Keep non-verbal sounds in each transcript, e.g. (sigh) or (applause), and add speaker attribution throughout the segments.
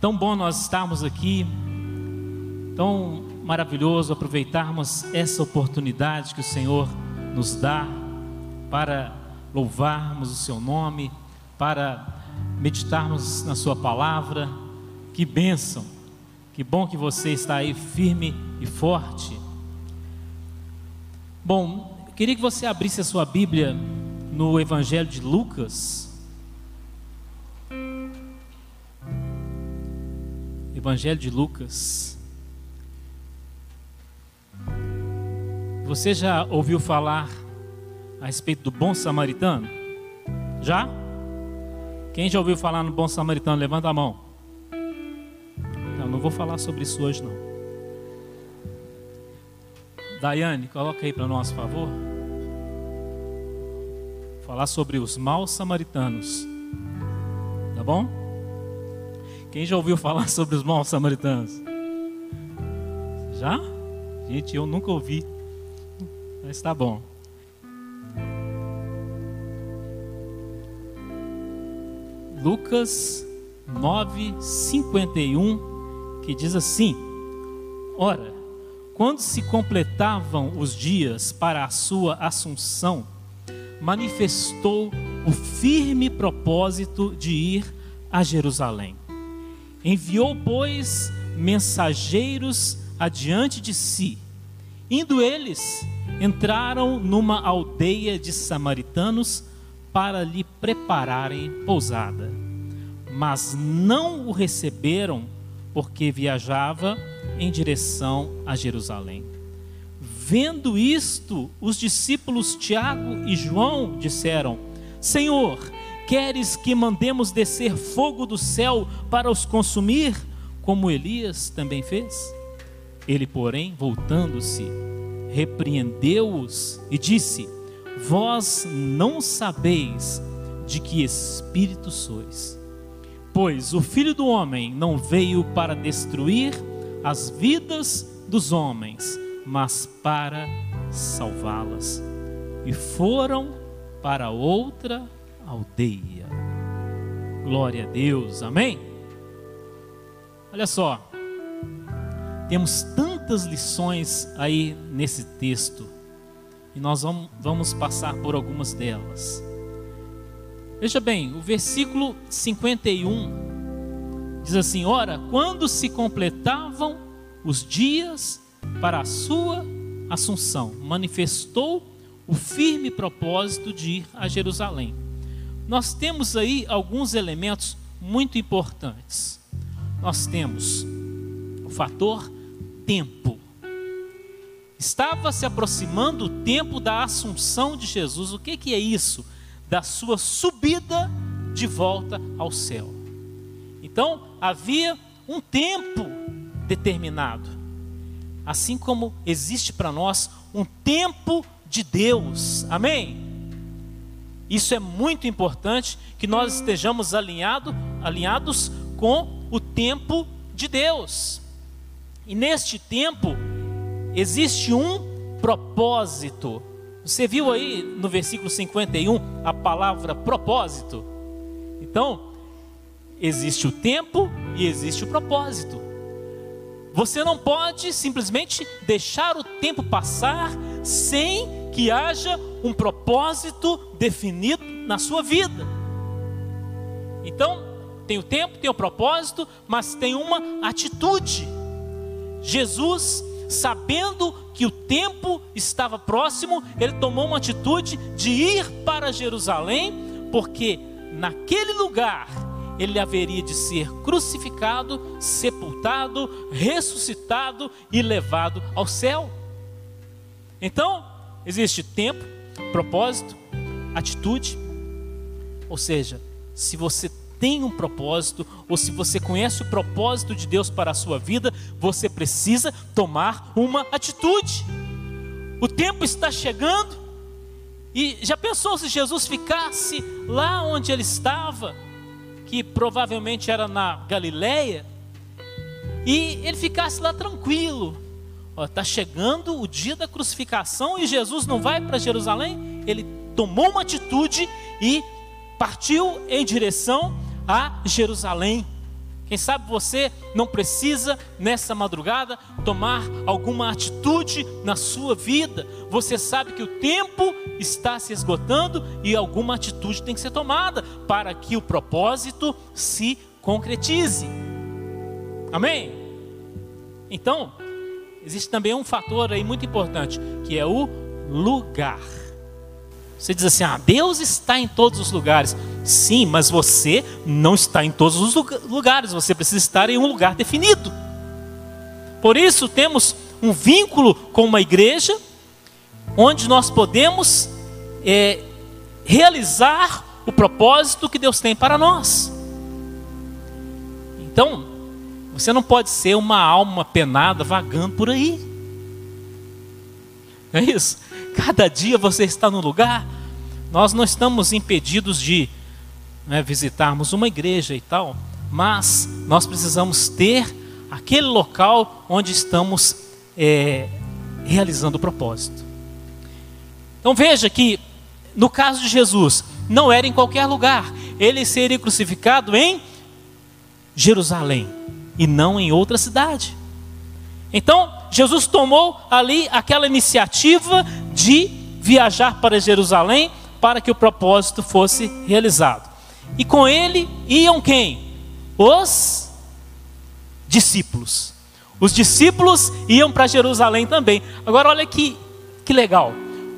Speaker 1: Tão bom nós estarmos aqui, tão maravilhoso aproveitarmos essa oportunidade que o Senhor nos dá para louvarmos o Seu nome, para meditarmos na Sua palavra. Que bênção, que bom que você está aí firme e forte. Bom, eu queria que você abrisse a sua Bíblia no Evangelho de Lucas. Evangelho de Lucas. Você já ouviu falar a respeito do bom samaritano? Já? Quem já ouviu falar no bom samaritano? Levanta a mão. Vou falar sobre isso hoje não. Daiane, coloca aí para nós, por favor. Falar sobre os maus samaritanos. Tá bom? Quem já ouviu falar (laughs) sobre os maus samaritanos? Já? Gente, eu nunca ouvi. Mas está bom. Lucas 9:51 que diz assim: Ora, quando se completavam os dias para a sua assunção, manifestou o firme propósito de ir a Jerusalém Enviou, pois, mensageiros adiante de si. Indo eles, entraram numa aldeia de samaritanos para lhe prepararem pousada. Mas não o receberam, porque viajava em direção a Jerusalém. Vendo isto, os discípulos Tiago e João disseram: Senhor, Queres que mandemos descer fogo do céu para os consumir, como Elias também fez? Ele, porém, voltando-se, repreendeu-os e disse: Vós não sabeis de que espírito sois. Pois o filho do homem não veio para destruir as vidas dos homens, mas para salvá-las. E foram para outra aldeia. Glória a Deus, amém? Olha só, temos tantas lições aí nesse texto e nós vamos passar por algumas delas. Veja bem, o versículo 51 diz assim: Ora, quando se completavam os dias para a sua assunção, manifestou o firme propósito de ir a Jerusalém nós temos aí alguns elementos muito importantes. Nós temos o fator tempo. Estava se aproximando o tempo da assunção de Jesus. O que, que é isso? Da sua subida de volta ao céu. Então, havia um tempo determinado. Assim como existe para nós um tempo de Deus. Amém? Isso é muito importante que nós estejamos alinhado, alinhados com o tempo de Deus. E neste tempo existe um propósito. Você viu aí no versículo 51 a palavra propósito? Então, existe o tempo e existe o propósito. Você não pode simplesmente deixar o tempo passar sem que haja um propósito definido na sua vida. Então, tem o tempo, tem o propósito, mas tem uma atitude. Jesus, sabendo que o tempo estava próximo, ele tomou uma atitude de ir para Jerusalém, porque naquele lugar ele haveria de ser crucificado, sepultado, ressuscitado e levado ao céu. Então, Existe tempo, propósito, atitude. Ou seja, se você tem um propósito, ou se você conhece o propósito de Deus para a sua vida, você precisa tomar uma atitude. O tempo está chegando, e já pensou se Jesus ficasse lá onde ele estava, que provavelmente era na Galileia? e ele ficasse lá tranquilo. Está chegando o dia da crucificação e Jesus não vai para Jerusalém. Ele tomou uma atitude e partiu em direção a Jerusalém. Quem sabe você não precisa nessa madrugada tomar alguma atitude na sua vida. Você sabe que o tempo está se esgotando e alguma atitude tem que ser tomada para que o propósito se concretize. Amém? Então, existe também um fator aí muito importante, que é o lugar. Você diz assim: ah, Deus está em todos os lugares. Sim, mas você não está em todos os lugares, você precisa estar em um lugar definido. Por isso, temos um vínculo com uma igreja, onde nós podemos é, realizar o propósito que Deus tem para nós. Então, você não pode ser uma alma penada vagando por aí. Não é isso? Cada dia você está no lugar. Nós não estamos impedidos de né, visitarmos uma igreja e tal, mas nós precisamos ter aquele local onde estamos é, realizando o propósito. Então veja que no caso de Jesus, não era em qualquer lugar, ele seria crucificado em Jerusalém e não em outra cidade. Então, Jesus tomou ali aquela iniciativa de viajar para Jerusalém para que o propósito fosse realizado. E com ele iam quem? Os discípulos. Os discípulos iam para Jerusalém também. Agora olha que, que legal.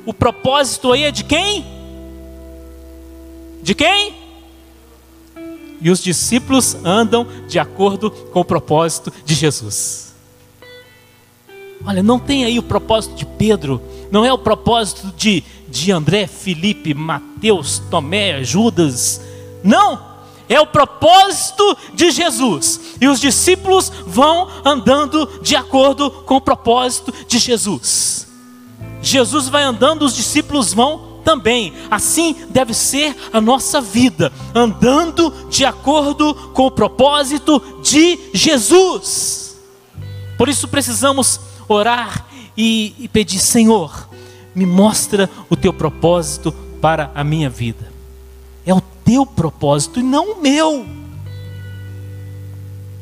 Speaker 1: O propósito aí é de quem? De quem? e os discípulos andam de acordo com o propósito de Jesus. Olha, não tem aí o propósito de Pedro, não é o propósito de, de André, Felipe, Mateus, Tomé, Judas. Não! É o propósito de Jesus. E os discípulos vão andando de acordo com o propósito de Jesus. Jesus vai andando, os discípulos vão também. Assim deve ser a nossa vida, andando de acordo com o propósito de Jesus. Por isso precisamos orar e, e pedir: Senhor, me mostra o teu propósito para a minha vida. Teu propósito e não o meu.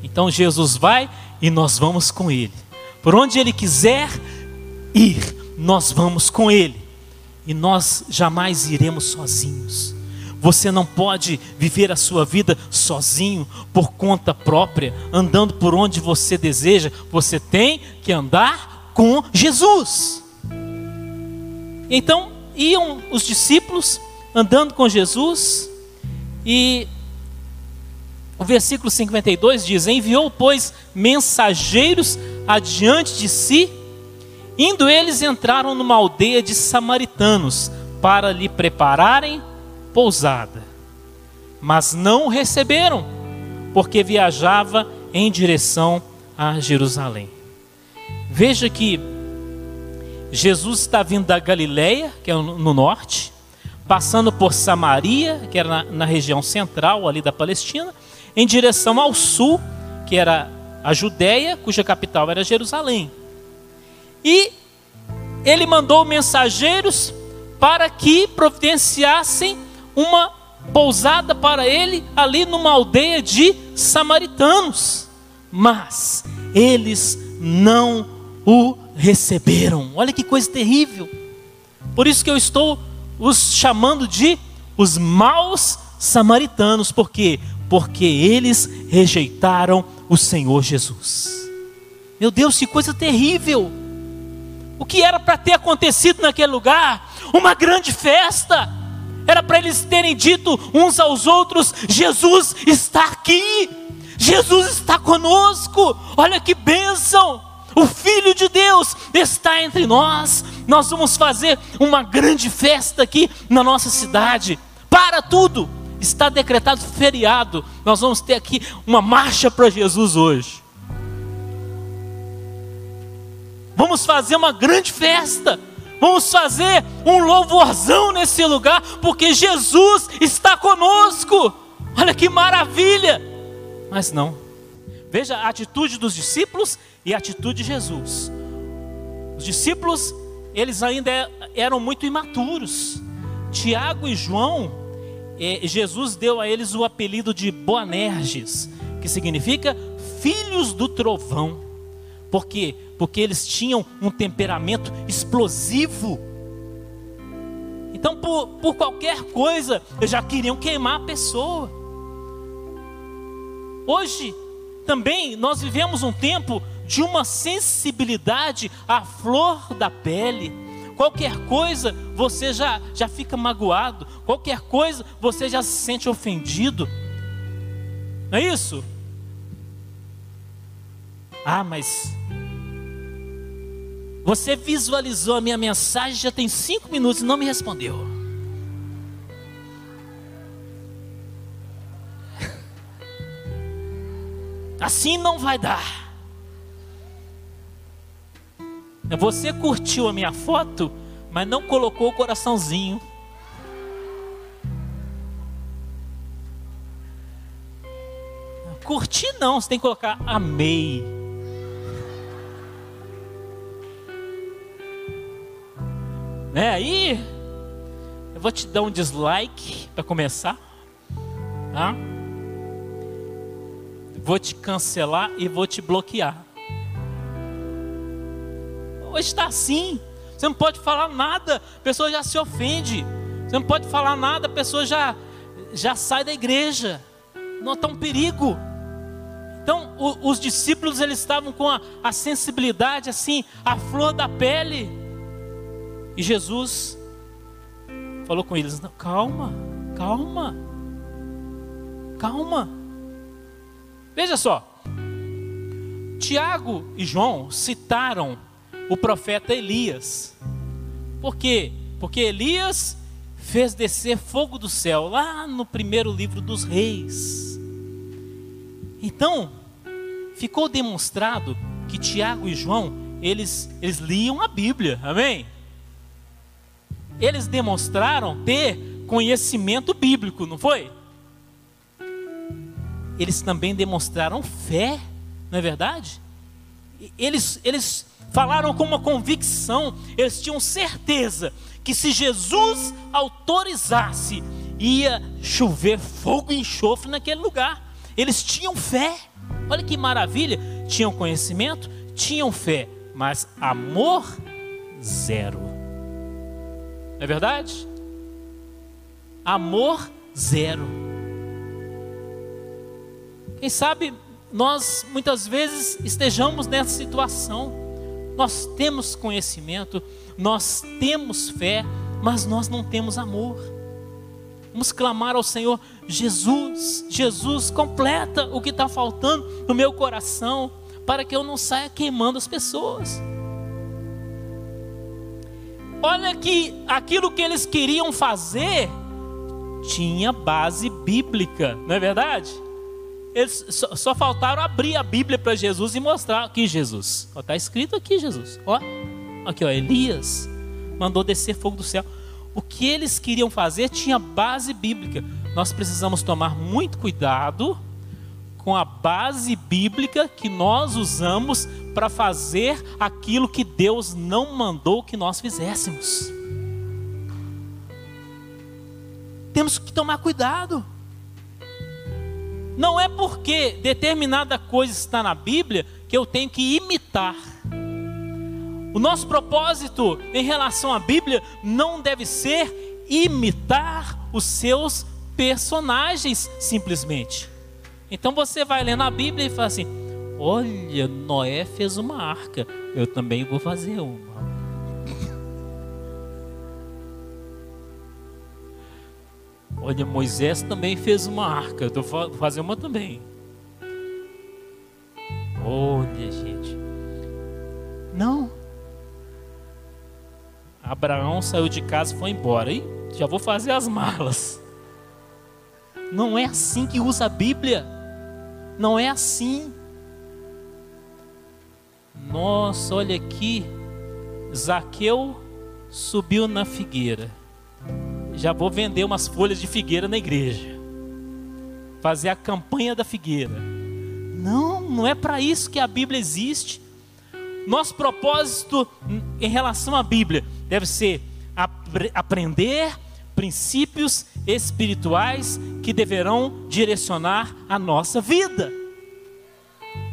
Speaker 1: Então Jesus vai e nós vamos com Ele. Por onde Ele quiser ir, nós vamos com Ele e nós jamais iremos sozinhos. Você não pode viver a sua vida sozinho, por conta própria, andando por onde você deseja. Você tem que andar com Jesus. Então, iam os discípulos andando com Jesus, e o versículo 52 diz: Enviou, pois, mensageiros adiante de si Indo eles entraram numa aldeia de samaritanos para lhe prepararem pousada. Mas não o receberam, porque viajava em direção a Jerusalém. Veja que Jesus está vindo da Galileia, que é no norte, passando por Samaria, que era na, na região central ali da Palestina, em direção ao sul, que era a Judéia, cuja capital era Jerusalém. E ele mandou mensageiros para que providenciassem uma pousada para ele ali numa aldeia de samaritanos. Mas eles não o receberam. Olha que coisa terrível. Por isso que eu estou os chamando de os maus samaritanos, por quê? Porque eles rejeitaram o Senhor Jesus. Meu Deus, que coisa terrível! O que era para ter acontecido naquele lugar? Uma grande festa. Era para eles terem dito uns aos outros: Jesus está aqui, Jesus está conosco. Olha que bênção! O Filho de Deus está entre nós. Nós vamos fazer uma grande festa aqui na nossa cidade. Para tudo, está decretado feriado. Nós vamos ter aqui uma marcha para Jesus hoje. Vamos fazer uma grande festa. Vamos fazer um louvorzão nesse lugar, porque Jesus está conosco. Olha que maravilha! Mas não. Veja a atitude dos discípulos e a atitude de Jesus. Os discípulos, eles ainda eram muito imaturos. Tiago e João, eh, Jesus deu a eles o apelido de Boanerges, que significa filhos do trovão. Por quê? Porque eles tinham um temperamento explosivo. Então, por, por qualquer coisa, já queriam queimar a pessoa. Hoje, também, nós vivemos um tempo de uma sensibilidade à flor da pele. Qualquer coisa você já, já fica magoado, qualquer coisa você já se sente ofendido. Não é isso? Ah, mas você visualizou a minha mensagem já tem cinco minutos e não me respondeu. Assim não vai dar. Você curtiu a minha foto, mas não colocou o coraçãozinho. Curtir não, você tem que colocar amei. Né? Aí eu vou te dar um dislike para começar. Tá? Vou te cancelar e vou te bloquear. Hoje está assim. Você não pode falar nada, a pessoa já se ofende. Você não pode falar nada, a pessoa já, já sai da igreja. Não está um perigo. Então, o, os discípulos eles estavam com a, a sensibilidade assim, a flor da pele. E Jesus falou com eles: calma, calma, calma. Veja só, Tiago e João citaram o profeta Elias. Por quê? Porque Elias fez descer fogo do céu lá no primeiro livro dos reis. Então, ficou demonstrado que Tiago e João, eles, eles liam a Bíblia, amém? eles demonstraram ter conhecimento bíblico, não foi? Eles também demonstraram fé, não é verdade? Eles, eles falaram com uma convicção, eles tinham certeza que se Jesus autorizasse, ia chover fogo e enxofre naquele lugar. Eles tinham fé, olha que maravilha, tinham conhecimento, tinham fé, mas amor zero. Não é verdade? Amor zero. Quem sabe nós muitas vezes estejamos nessa situação. Nós temos conhecimento, nós temos fé, mas nós não temos amor. Vamos clamar ao Senhor, Jesus, Jesus, completa o que está faltando no meu coração, para que eu não saia queimando as pessoas. Olha que aquilo que eles queriam fazer tinha base bíblica, não é verdade? Eles só, só faltaram abrir a Bíblia para Jesus e mostrar aqui Jesus. Está escrito aqui Jesus. Ó, aqui ó, Elias mandou descer fogo do céu. O que eles queriam fazer tinha base bíblica. Nós precisamos tomar muito cuidado com a base bíblica que nós usamos para fazer aquilo que Deus não mandou que nós fizéssemos. Temos que tomar cuidado. Não é porque determinada coisa está na Bíblia que eu tenho que imitar. O nosso propósito em relação à Bíblia não deve ser imitar os seus personagens simplesmente. Então você vai ler na Bíblia e fala assim: Olha, Noé fez uma arca, eu também vou fazer uma. Olha, Moisés também fez uma arca, eu vou fazer uma também. Olha, gente. Não. Abraão saiu de casa e foi embora. E já vou fazer as malas. Não é assim que usa a Bíblia. Não é assim. Nossa, olha aqui. Zaqueu subiu na figueira. Já vou vender umas folhas de figueira na igreja. Fazer a campanha da figueira. Não, não é para isso que a Bíblia existe. Nosso propósito em relação à Bíblia deve ser aprender princípios espirituais que deverão direcionar a nossa vida.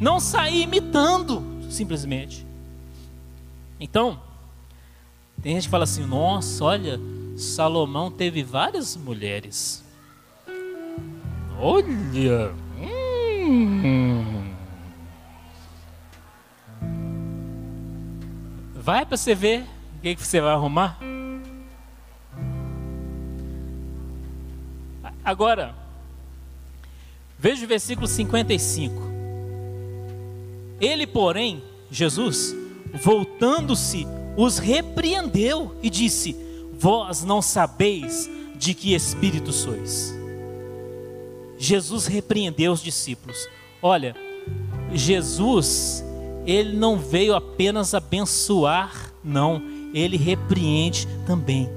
Speaker 1: Não sair imitando, simplesmente. Então, tem gente que fala assim: nossa, olha, Salomão teve várias mulheres. Olha. Hum. Vai para você ver o que, que você vai arrumar. Agora, veja o versículo 55. Ele, porém, Jesus, voltando-se, os repreendeu e disse: Vós não sabeis de que espírito sois. Jesus repreendeu os discípulos. Olha, Jesus, ele não veio apenas abençoar, não, ele repreende também.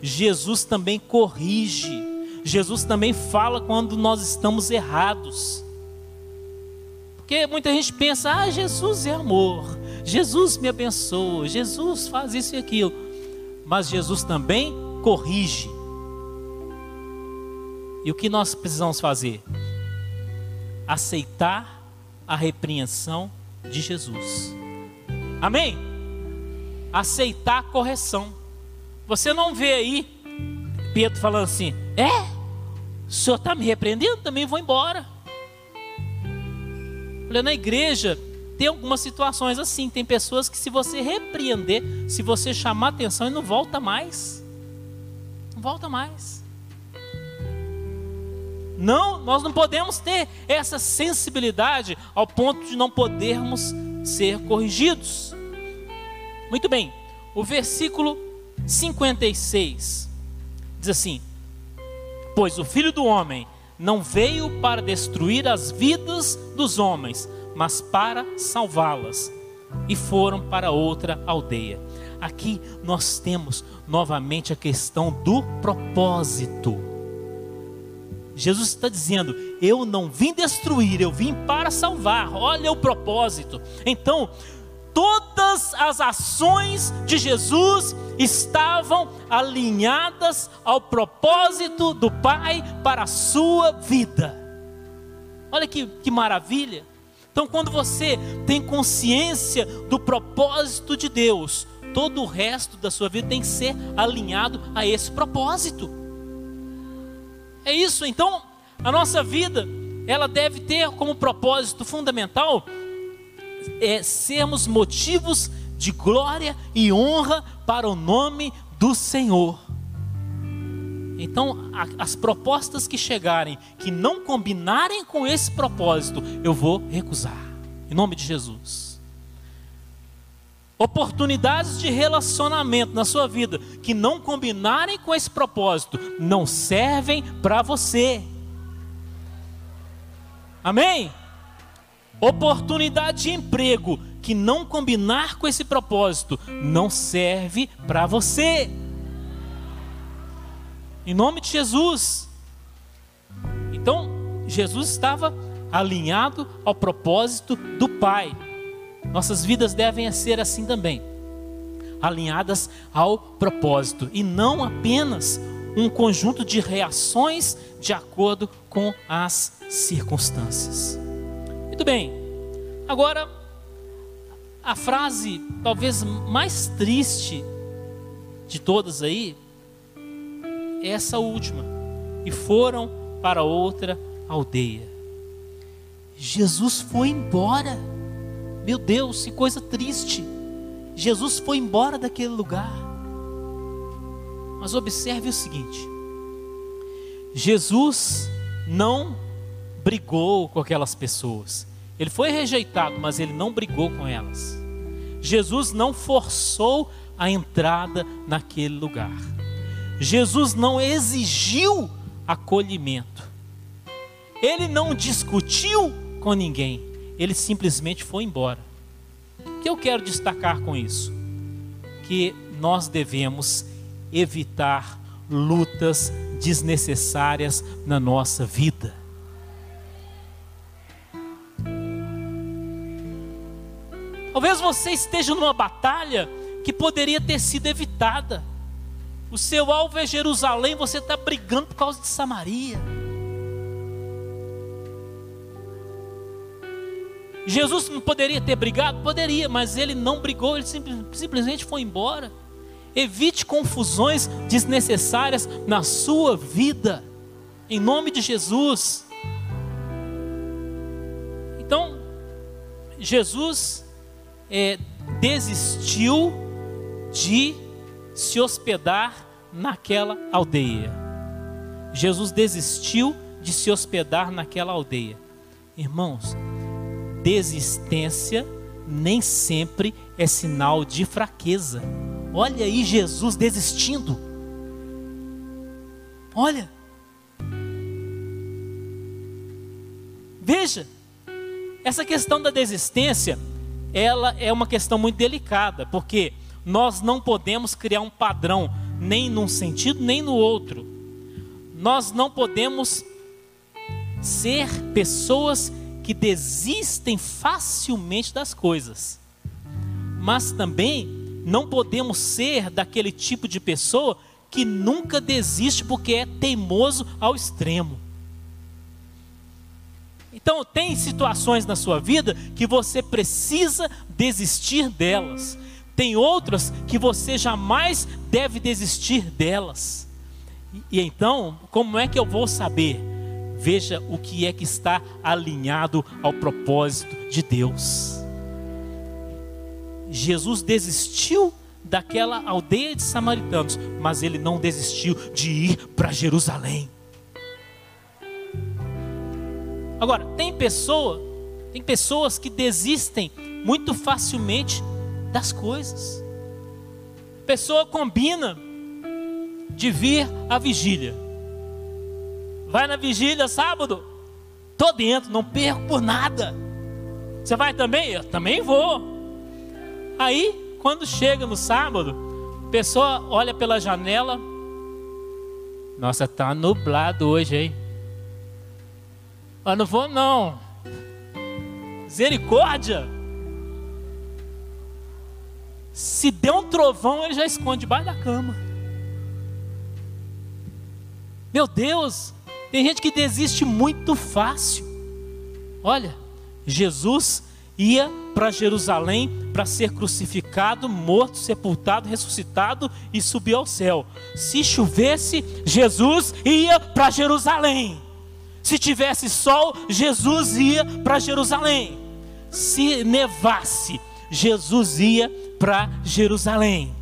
Speaker 1: Jesus também corrige. Jesus também fala quando nós estamos errados. Porque muita gente pensa: ah, Jesus é amor, Jesus me abençoa, Jesus faz isso e aquilo. Mas Jesus também corrige. E o que nós precisamos fazer? Aceitar a repreensão de Jesus. Amém? Aceitar a correção. Você não vê aí Pedro falando assim: É? O senhor está me repreendendo? Também vou embora. Olha, na igreja tem algumas situações assim. Tem pessoas que, se você repreender, se você chamar atenção, ele não volta mais. Não volta mais. Não, nós não podemos ter essa sensibilidade ao ponto de não podermos ser corrigidos. Muito bem, o versículo 56 diz assim: Pois o filho do homem não veio para destruir as vidas dos homens, mas para salvá-las. E foram para outra aldeia. Aqui nós temos novamente a questão do propósito. Jesus está dizendo: Eu não vim destruir, eu vim para salvar. Olha o propósito. Então, todas as ações de Jesus estavam alinhadas ao propósito do Pai para a sua vida. Olha que, que maravilha. Então, quando você tem consciência do propósito de Deus, todo o resto da sua vida tem que ser alinhado a esse propósito. É isso. Então, a nossa vida, ela deve ter como propósito fundamental é sermos motivos de glória e honra para o nome do Senhor. Então, as propostas que chegarem, que não combinarem com esse propósito, eu vou recusar, em nome de Jesus. Oportunidades de relacionamento na sua vida que não combinarem com esse propósito, não servem para você. Amém? Oportunidade de emprego que não combinar com esse propósito, não serve para você. Em nome de Jesus. Então, Jesus estava alinhado ao propósito do Pai. Nossas vidas devem ser assim também, alinhadas ao propósito e não apenas um conjunto de reações de acordo com as circunstâncias. Muito bem, agora a frase talvez mais triste de todas aí essa última, e foram para outra aldeia. Jesus foi embora. Meu Deus, que coisa triste. Jesus foi embora daquele lugar. Mas observe o seguinte: Jesus não brigou com aquelas pessoas. Ele foi rejeitado, mas ele não brigou com elas. Jesus não forçou a entrada naquele lugar. Jesus não exigiu acolhimento. Ele não discutiu com ninguém. Ele simplesmente foi embora. O que eu quero destacar com isso? Que nós devemos evitar lutas desnecessárias na nossa vida. Talvez você esteja numa batalha que poderia ter sido evitada. O seu alvo é Jerusalém, você está brigando por causa de Samaria. Jesus não poderia ter brigado? Poderia, mas ele não brigou, ele simplesmente foi embora. Evite confusões desnecessárias na sua vida, em nome de Jesus. Então, Jesus é, desistiu de se hospedar naquela aldeia. Jesus desistiu de se hospedar naquela aldeia. Irmãos, desistência nem sempre é sinal de fraqueza. Olha aí Jesus desistindo. Olha. Veja, essa questão da desistência, ela é uma questão muito delicada, porque nós não podemos criar um padrão nem num sentido nem no outro. Nós não podemos ser pessoas que desistem facilmente das coisas. Mas também não podemos ser daquele tipo de pessoa que nunca desiste porque é teimoso ao extremo. Então, tem situações na sua vida que você precisa desistir delas. Tem outras que você jamais deve desistir delas. E, então, como é que eu vou saber? Veja o que é que está alinhado ao propósito de Deus. Jesus desistiu daquela aldeia de samaritanos, mas ele não desistiu de ir para Jerusalém. Agora, tem pessoa, tem pessoas que desistem muito facilmente das coisas. A pessoa combina de vir à vigília. Vai na vigília sábado? Tô dentro, não perco por nada. Você vai também? Eu também vou. Aí, quando chega no sábado, a pessoa olha pela janela. Nossa, tá nublado hoje, hein? Eu não vou não. Misericórdia. Se der um trovão, ele já esconde debaixo da cama. Meu Deus, tem gente que desiste muito fácil. Olha, Jesus ia para Jerusalém para ser crucificado, morto, sepultado, ressuscitado e subir ao céu. Se chovesse, Jesus ia para Jerusalém. Se tivesse sol, Jesus ia para Jerusalém. Se nevasse, Jesus ia para Jerusalém.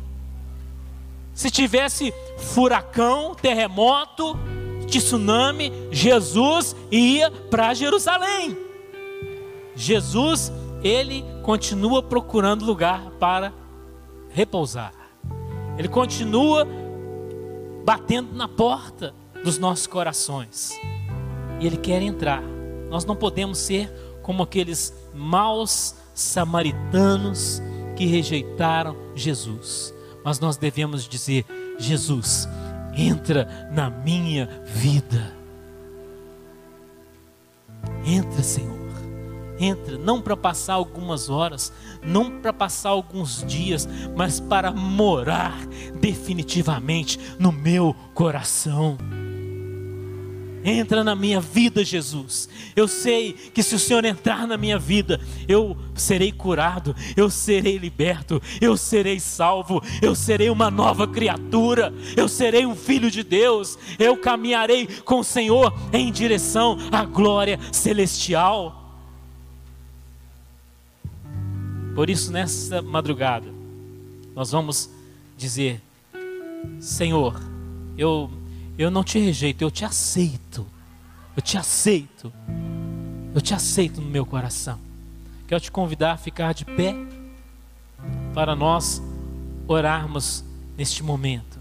Speaker 1: Se tivesse furacão, terremoto, tsunami, Jesus ia para Jerusalém. Jesus, ele continua procurando lugar para repousar. Ele continua batendo na porta dos nossos corações. E ele quer entrar. Nós não podemos ser como aqueles maus samaritanos que rejeitaram Jesus. Mas nós devemos dizer: Jesus, entra na minha vida. Entra, Senhor. Entra, não para passar algumas horas, não para passar alguns dias, mas para morar definitivamente no meu coração. Entra na minha vida, Jesus. Eu sei que se o Senhor entrar na minha vida, eu serei curado, eu serei liberto, eu serei salvo, eu serei uma nova criatura, eu serei um filho de Deus, eu caminharei com o Senhor em direção à glória celestial. Por isso, nessa madrugada, nós vamos dizer: Senhor, eu eu não te rejeito, eu te aceito. Eu te aceito. Eu te aceito no meu coração. Quero te convidar a ficar de pé para nós orarmos neste momento.